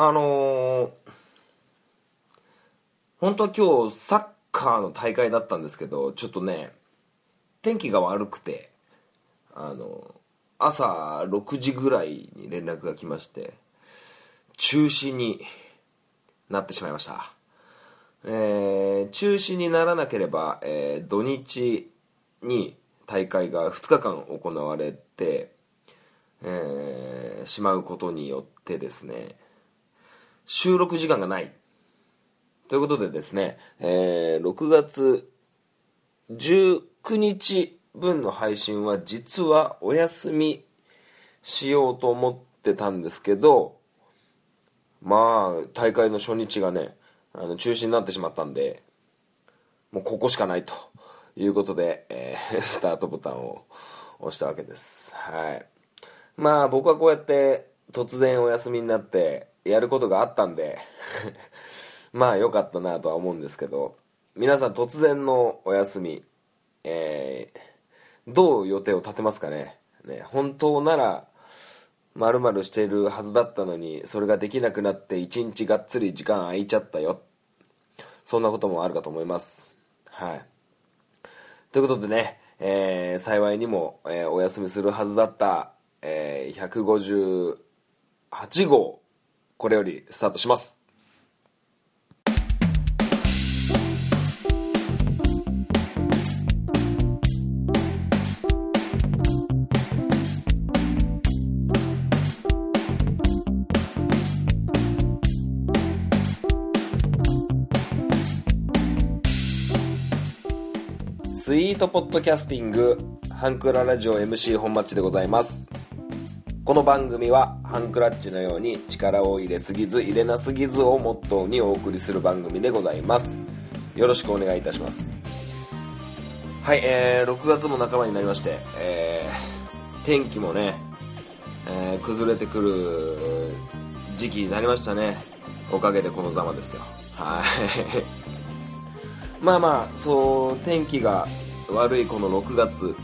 あのー、本当は今日サッカーの大会だったんですけどちょっとね天気が悪くてあの朝6時ぐらいに連絡が来まして中止になってしまいました。えー、中止にならなければ、えー、土日に大会が2日間行われて、えー、しまうことによってですね収録時間がない。ということでですね、えー、6月19日分の配信は実はお休みしようと思ってたんですけどまあ大会の初日がねあの中止になってしまったんでもうここしかないということで、えー、スタートボタンを押したわけです。はい。まあ僕はこうやって突然お休みになってやることがあったんで まあ良かったなとは思うんですけど皆さん突然のお休みえー、どう予定を立てますかね？ね本当ならまるしているはずだったのにそれができなくなって一日がっつり時間空いちゃったよ。そんなこともあるかと思います。はい。ということでね、えー、幸いにも、えー、お休みするはずだった、えー、158号これよりスタートします。スイートポッドキャスティングハンクララジオ MC 本マッチでございます。この番組はハンクラッチのように力を入れすぎず入れなすぎずをモットーにお送りする番組でございます。よろしくお願いいたします。はい、えー、6月も半ばになりまして、えー、天気もね、えー、崩れてくる時期になりましたね。おかげでこのざまですよ。はい。まあまあそう天気が悪いこの6月。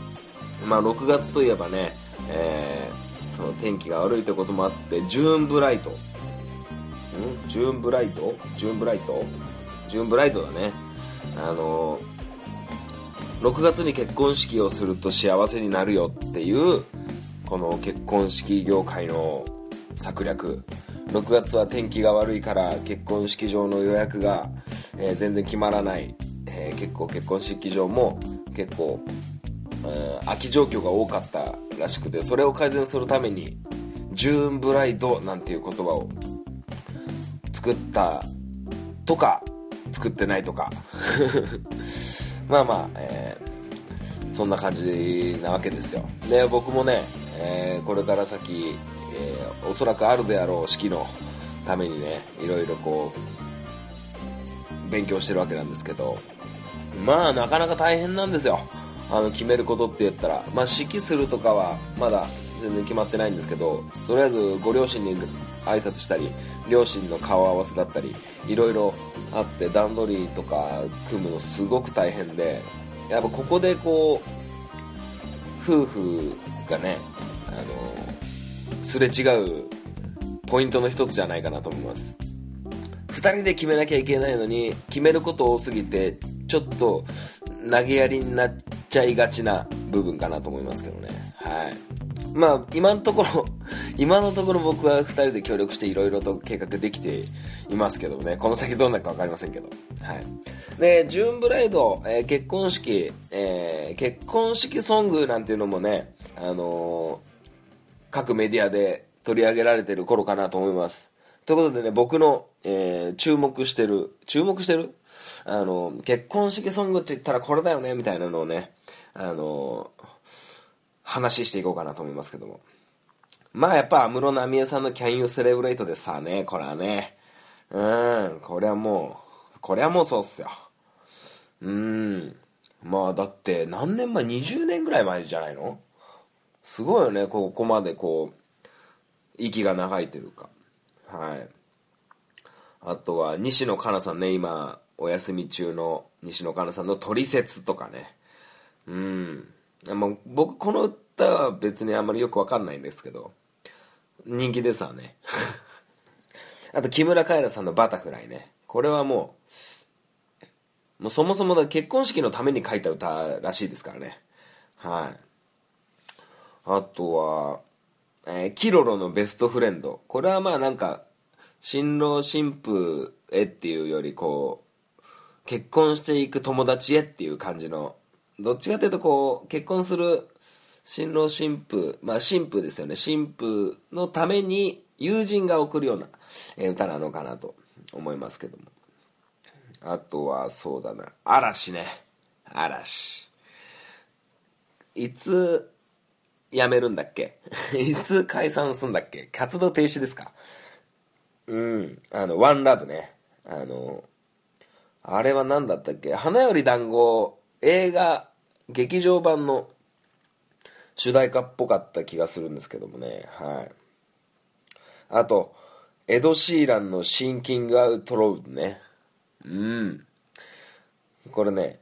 まあ6月といえばね、えー、その天気が悪いということもあってジューンブライト。ん？ジューンブライト？ジューンブライト？ジューンブライトだね。あの6月に結婚式をすると幸せになるよっていうこの結婚式業界の策略。6月は天気が悪いから結婚式場の予約が、えー、全然決まらない。えー、結構結婚式場も結構、え、空き状況が多かったらしくてそれを改善するためにジューンブライドなんていう言葉を作ったとか作ってないとか。まあまあ、えー、そんな感じなわけですよ。で僕もね、えー、これから先、えー、おそらくあるであろう式のためにねいろいろこう勉強してるわけなんですけどまあなかなか大変なんですよ。あの決めることって言ったらまあ指揮するとかはまだ全然決まってないんですけどとりあえずご両親に挨拶したり両親の顔合わせだったりいろいろあって段取りとか組むのすごく大変でやっぱここでこう夫婦がねあのすれ違うポイントの一つじゃないかなと思います。2人で決めなきゃいけないのに決めること多すぎてちょっと投げやりになっちゃいがちな部分かなと思いますけどね。はい。まあ、今のところ、今のところ僕は2人で協力していろいろと計画できていますけどね、この先どうなるか分かりませんけど。はい。で、ジューンブライド、えー、結婚式、えー、結婚式ソングなんていうのもね、あのー、各メディアで取り上げられてる頃かなと思います。ということでね、僕の、えー、注目してる、注目してるあの、結婚式ソングって言ったらこれだよね、みたいなのをね、あの、話していこうかなと思いますけども。まあやっぱ安室奈美恵さんの Can You Celebrate でさね、これはね、うん、これはもう、これはもうそうっすよ。うん。まあだって何年前 ?20 年ぐらい前じゃないの？すごいよね、ここまでこう、息が長いというか。はい。あとは西野カナさんね、今、お休み中の西野カナさんの「トリセツ」とかねうんも僕この歌は別にあんまりよくわかんないんですけど人気ですわね あと木村カエラさんのバタフライね。これはもう、もうそもそもだ結婚式のために書いた歌らしいですからね。はい。あとは、えー、キロロのベストフレンド。これはまあなんか、新郎新婦へっていうよりこう、結婚していく友達へっていう感じの、どっちかというとこう、結婚する新郎新婦、まあ新婦ですよね。新婦のために友人が送るような、え、歌なのかなと思いますけども。あとはそうだな、嵐ね。嵐。いつ辞めるんだっけ？いつ解散するんだっけ？活動停止ですか？うん。あの、ワンラブね。あの、あれは何だったっけ？花より団子、映画、劇場版の主題歌っぽかった気がするんですけどもね。はい。あと、エド・シーランのシンキング・アウト・ロードね。うん。これね、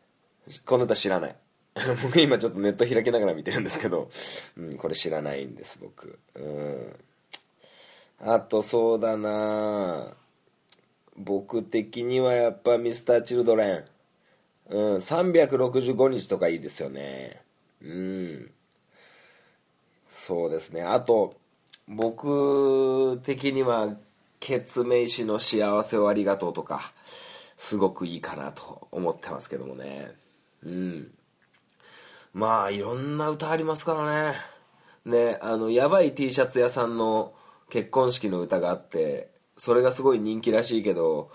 この歌知らない。僕今ちょっとネット開きながら見てるんですけど、うん、これ知らないんです僕うんあとそうだなぁ僕的にはやっぱミスターチルドレン。うん365日とかいいですよね。うん。そうですね。あと僕的にはケツメイシの幸せをありがとうとかすごくいいかなと思ってますけどもね。うん。まあいろんな歌ありますからね。ねあのやばい T シャツ屋さんの結婚式の歌があってそれがすごい人気らしいけど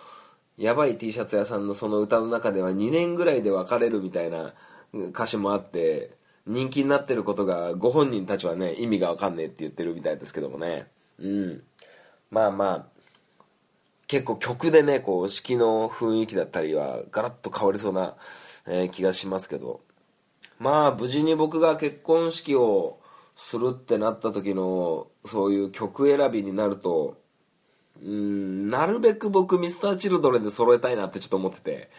やばい T シャツ屋さんのその歌の中では2年ぐらいで別れるみたいな歌詞もあって人気になってることがご本人たちはね意味が分かんねえって言ってるみたいですけどもね。うん。まあまあ結構曲でねこう式の雰囲気だったりはガラッと変わりそうな、えー、気がしますけど。まあ無事に僕が結婚式をするってなった時のそういう曲選びになるとうんなるべく僕ミスターチルドレンで揃えたいなってちょっと思ってて。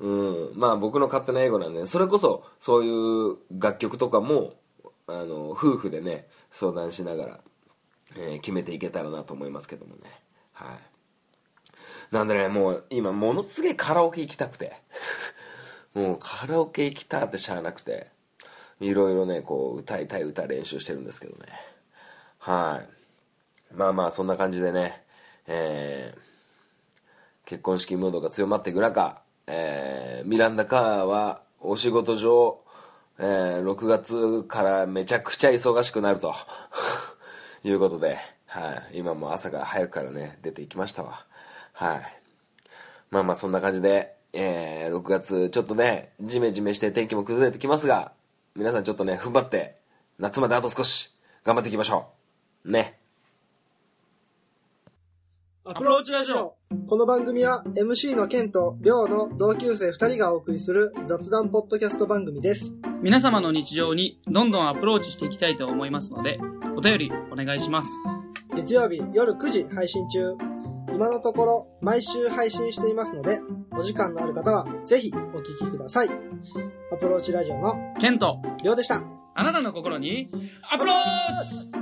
うんまあ僕の勝手な英語なんでそれこそそういう楽曲とかもあの夫婦でね相談しながら、えー、決めていけたらなと思いますけどもね。はい。なんでねもう今ものすげえカラオケ行きたくて。もうカラオケ行きたってしゃあなくて。いろいろねこう歌いたい歌練習してるんですけどね。はい。まあまあそんな感じでねえー、結婚式ムードが強まっていく中、えー、ミランダ・カーはお仕事上、えー、6月からめちゃくちゃ忙しくなると いうことで、はい、今も朝が早くからね出ていきましたわ。はい。まあまあそんな感じでえー、6月ちょっとねジメジメして天気も崩れてきますが皆さんちょっとね踏ん張って夏まであと少し頑張っていきましょう。ね。アプローチラジオこの番組は MC のケンとリョウの同級生2人がお送りする雑談ポッドキャスト番組です。皆様の日常にどんどんアプローチしていきたいと思いますのでお便りお願いします。月曜日夜9時配信中。今のところ毎週配信していますので、お時間のある方はぜひお聞きください。アプローチラジオのケント、りょうでした。あなたの心にアプローチ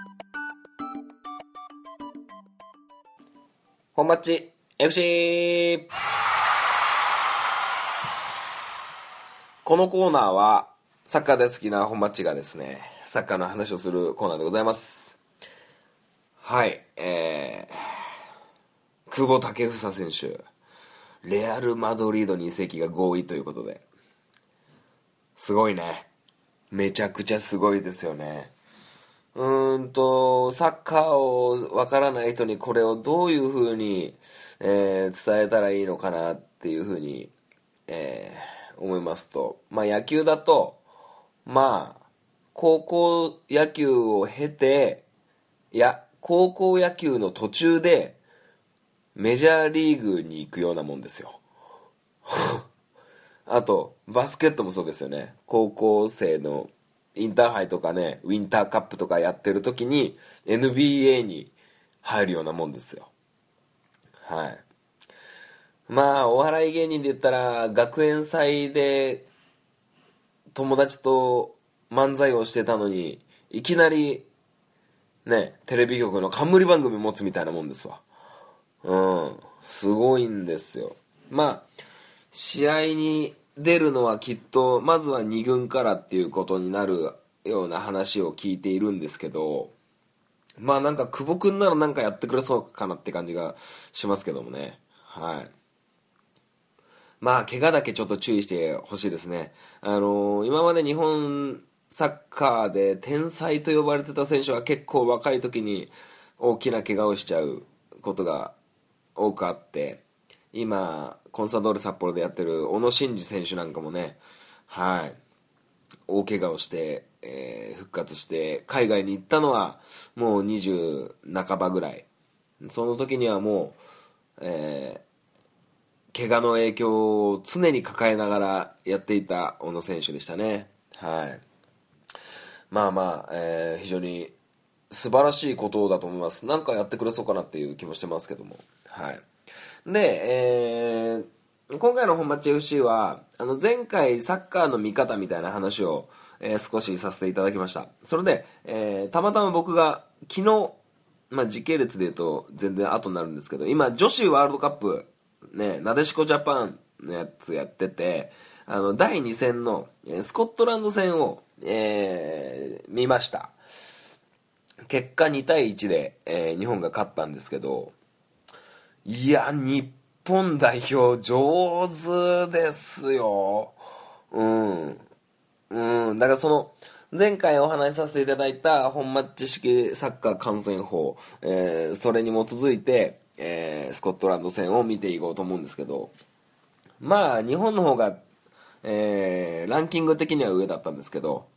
本マッチ FC このコーナーは、サッカー大好きな本町がですね、サッカーの話をするコーナーでございます。はい、えー、久保建英選手、レアル・マドリードに移籍が合意ということで、すごいね。めちゃくちゃすごいですよね。うんと、サッカーをわからない人にこれをどういう風に、えー、伝えたらいいのかなっていう風に、えー、思いますと、まあ野球だと、まあ、高校野球を経て、いや、高校野球の途中でメジャーリーグに行くようなもんですよ。あとバスケットもそうですよね。高校生のインターハイとかねウィンターカップとかやってる時に NBA に入るようなもんですよ。はい。まあお笑い芸人で言ったら学園祭で友達と漫才をしてたのにいきなりねテレビ局の冠番組持つみたいなもんですわ。うん。すごいんですよ。まあ試合に出るのはきっとまずは2軍からっていうことになるような話を聞いているんですけどまあなんか久保君ならなんかやってくれそうかなって感じがしますけどもね。はい。まあ怪我だけちょっと注意してほしいですね。あのー今まで日本サッカーで天才と呼ばれてた選手は結構若い時に大きな怪我をしちゃうことが多くあって今コンサドーレ札幌でやってる小野伸二選手なんかもねはい。大怪我をして、えー復活して海外に行ったのはもう20半ばぐらい。その時にはもう、えー怪我の影響を常に抱えながらやっていた小野選手でしたね。はい。まあまあ、えー非常に素晴らしいことだと思います。なんかやってくれそうかなっていう気もしてますけども。はい。で、えー今回の本町 FC はあの前回サッカーの見方みたいな話を、えー少しさせていただきました。それで、えーたまたま僕が昨日まあ、時系列で言うと全然後になるんですけど今女子ワールドカップねなでしこジャパンのやつやっててあの第2戦のえースコットランド戦を、えー見ました。結果2対1で、えー日本が勝ったんですけどいや日本代表上手ですよ。うん。うん。だからその前回お話しさせていただいた本マッチ式サッカー観戦法、えーそれに基づいて、えースコットランド戦を見ていこうと思うんですけどまあ日本の方が、えーランキング的には上だったんですけど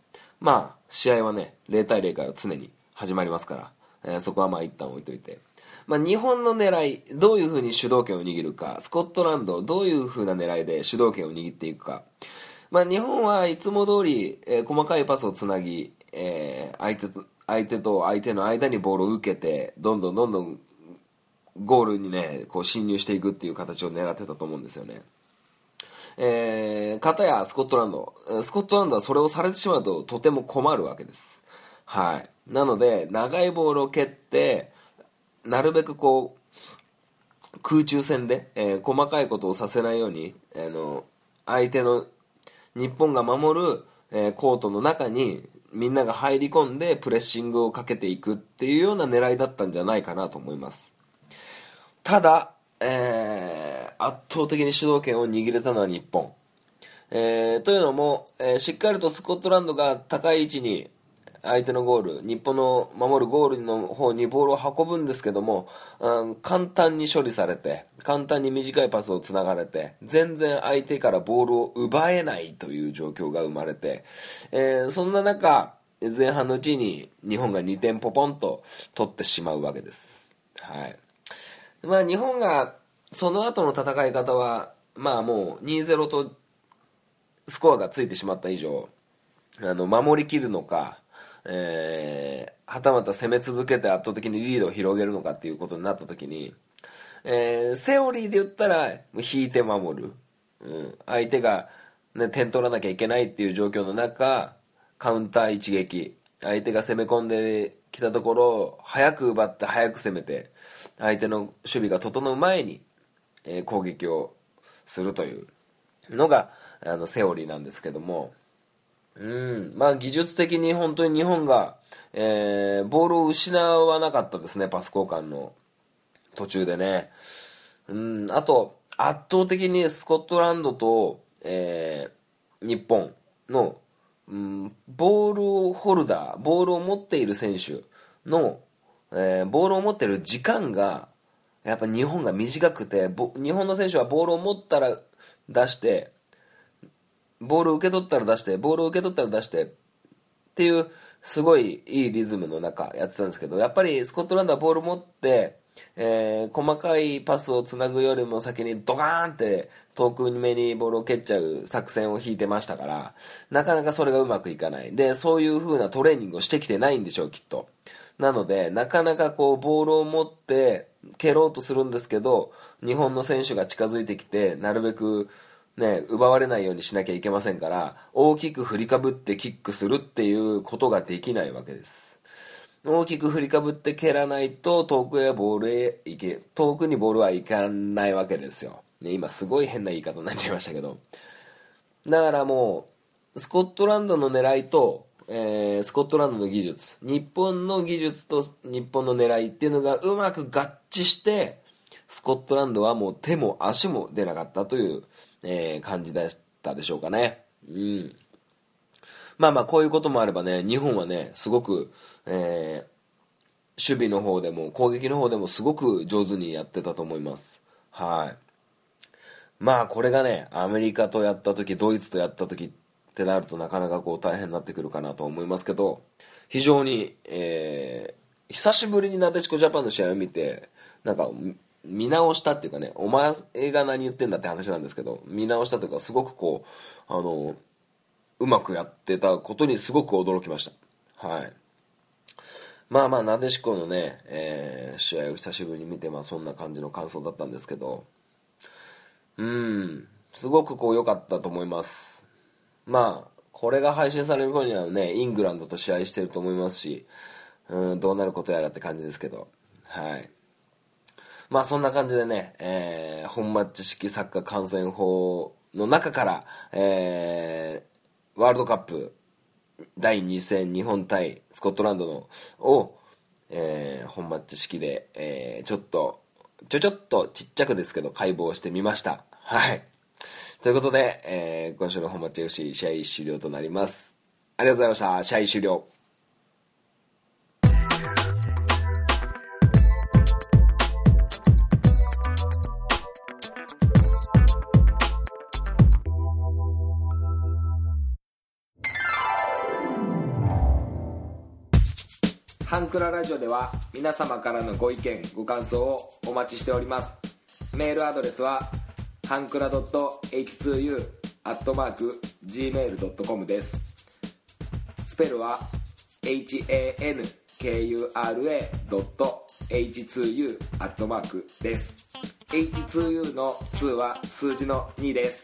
まあ試合はね0対0から常に始まりますから、えーそこはまあ一旦置いといて、まあ、日本の狙いどういうふうに主導権を握るかスコットランドどういうふうな狙いで主導権を握っていくか。まあ、日本はいつも通り、えー細かいパスをつなぎ、えー相手と相手と相手の間にボールを受けてどんどんどんどんゴールにねこう侵入していくっていう形を狙ってたと思うんですよね。えー、片やスコットランド。スコットランドはそれをされてしまうととても困るわけです。はい。なので長いボールを蹴ってなるべくこう空中戦で、えー細かいことをさせないように、あの相手の日本が守る、えーコートの中にみんなが入り込んでプレッシングをかけていくっていうような狙いだったんじゃないかなと思います。ただ、えー圧倒的に主導権を握れたのは日本、えーというのも、えーしっかりとスコットランドが高い位置に相手のゴール日本の守るゴールの方にボールを運ぶんですけども、うん簡単に処理されて簡単に短いパスをつながれて全然相手からボールを奪えないという状況が生まれて、えーそんな中前半のうちに日本が2点ポポンと取ってしまうわけです。はい。まあ日本がその後の戦い方はまあもう2-0とスコアがついてしまった以上あの守りきるのか、えーはたまた攻め続けて圧倒的にリードを広げるのかっていうことになった時に、えーセオリーで言ったら引いて守る、うん、相手が、ね、点取らなきゃいけないっていう状況の中カウンター一撃。相手が攻め込んできたところを早く奪って早く攻めて相手の守備が整う前に、えー攻撃をするというのがあのセオリーなんですけども。うん。まあ技術的に本当に日本が、えーボールを失わなかったですねパス交換の途中でね。うん。あと圧倒的にスコットランドと、えー日本の、うん、ボールをホルダーボールを持っている選手の、えーボールを持っている時間がやっぱ日本が短くて日本の選手はボールを持ったら出してボールを受け取ったら出してボールを受け取ったら出してっていうすごいいいリズムの中やってたんですけど、やっぱりスコットランドはボール持って、えー、細かいパスをつなぐよりも先にドカーンって遠く目にボールを蹴っちゃう作戦を引いてましたから、なかなかそれがうまくいかない。で、そういう風なトレーニングをしてきてないんでしょう、きっと。なので、なかなかこう、ボールを持って蹴ろうとするんですけど、日本の選手が近づいてきて、なるべくね、奪われないようにしなきゃいけませんから、大きく振りかぶってキックするっていうことができないわけです。大きく振りかぶって蹴らないと遠くへボールへ行け、遠くにボールは行かないわけですよ。ね、今すごい変な言い方になっちゃいましたけど。だからもう、スコットランドの狙いと、えー、スコットランドの技術、日本の技術と日本の狙いっていうのがうまく合致して、スコットランドはもう手も足も出なかったというえー、感じだったでしょうかね。うん。まあまあ、こういうこともあればね、日本はね、すごく、えー、守備の方でも、攻撃の方でもすごく上手にやってたと思います。はい。まあ、これがね、アメリカとやった時、ドイツとやった時ってなるとなかなかこう大変になってくるかなと思いますけど、非常に、えー、久しぶりになでしこジャパンの試合を見て、なんか、見直したっていうかね、お前が何言ってんだって話なんですけど、見直したというか、すごくこう、あの、うまくやってたことにすごく驚きました。はい。まあまあ、なでしこのね、えー、試合を久しぶりに見て、まあそんな感じの感想だったんですけど、うん、すごくこう良かったと思います。まあ、これが配信される頃にはね、イングランドと試合してると思いますし、うん、どうなることやらって感じですけど、はい。まあそんな感じでね、えー、本マッチ式サッカー観戦法の中から、えー、ワールドカップ第2戦日本対スコットランドのを、えー、本マッチ式で、えー、ちょっとちょちょっとちっちゃくですけど解剖してみました。はい。ということで、えー、今週の本マッチ FC 試合終了となります。ありがとうございました。試合終了。ンクララジオでは皆様からのご意見ご感想をお待ちしております。メールアドレスはハンクラ .h2u.gmail.com です。スペルは hankura.h2u です。H2U の2は数字の2です。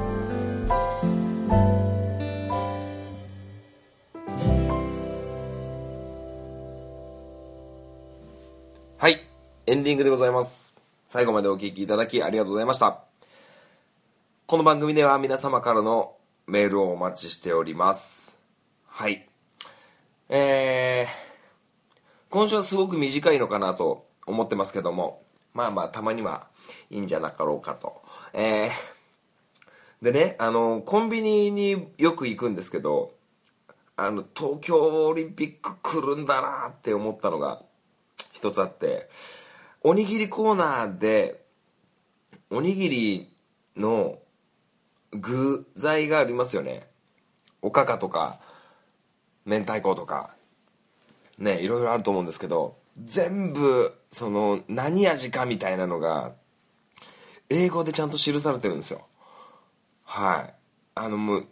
エンディングでございます最後までお聴きいただきありがとうございました。この番組では皆様からのメールをお待ちしております。はい。えー、今週はすごく短いのかなと思ってますけども、まあまあたまにはいいんじゃなかろうかと。えー、でね、あの、コンビニによく行くんですけど、あの、東京オリンピック来るんだなって思ったのが一つあって、おにぎりコーナーでおにぎりの具材がありますよね。おかかとか明太子とか。ねいろいろあると思うんですけど全部その何味かみたいなのが英語でちゃんと記されてるんですよ。はい。あのもう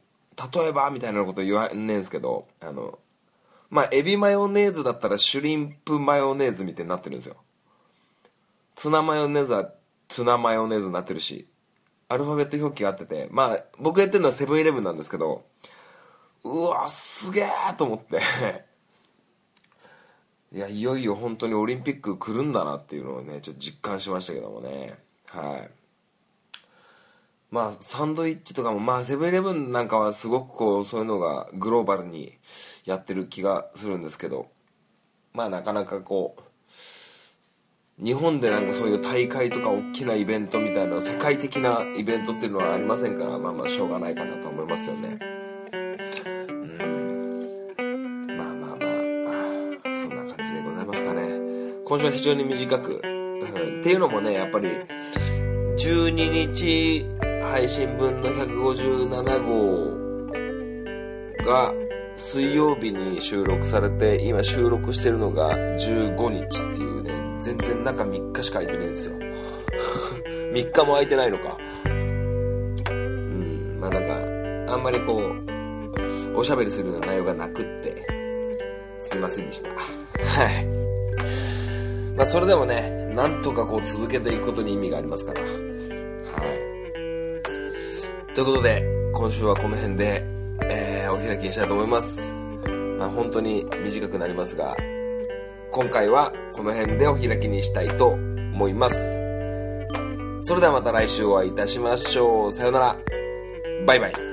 例えばみたいなこと言わんねんすけどあのまあエビマヨネーズだったらシュリンプマヨネーズみたいになってるんですよ。ツナマヨネーズはツナマヨネーズになってるしアルファベット表記があっててまあ僕やってるのはセブンイレブンなんですけどうわすげえと思って。いやいよいよ本当にオリンピック来るんだなっていうのをねちょっと実感しましたけどもね。はい。まあサンドイッチとかもまあセブンイレブンなんかはすごくこうそういうのがグローバルにやってる気がするんですけどまあなかなかこう日本でなんかそういう大会とか大きなイベントみたいな世界的なイベントっていうのはありませんからまあまあしょうがないかなと思いますよね。うん。まあまあまあそんな感じでございますかね。今週は非常に短く、っていうのもねやっぱり12日配信分の157号が水曜日に収録されて今収録してるのが15日っていう全然中3日しか空いてないんですよ。3日も空いてないのか。うんまあなんかあんまりこうおしゃべりするような内容がなくってすいませんでした。はい。まあそれでもねなんとかこう続けていくことに意味がありますから。はい。ということで今週はこの辺で、えーお開きにしたいと思います。まあ本当に短くなりますが今回はこの辺でお開きにしたいと思います。それではまた来週お会いいたしましょう。さようなら。バイバイ。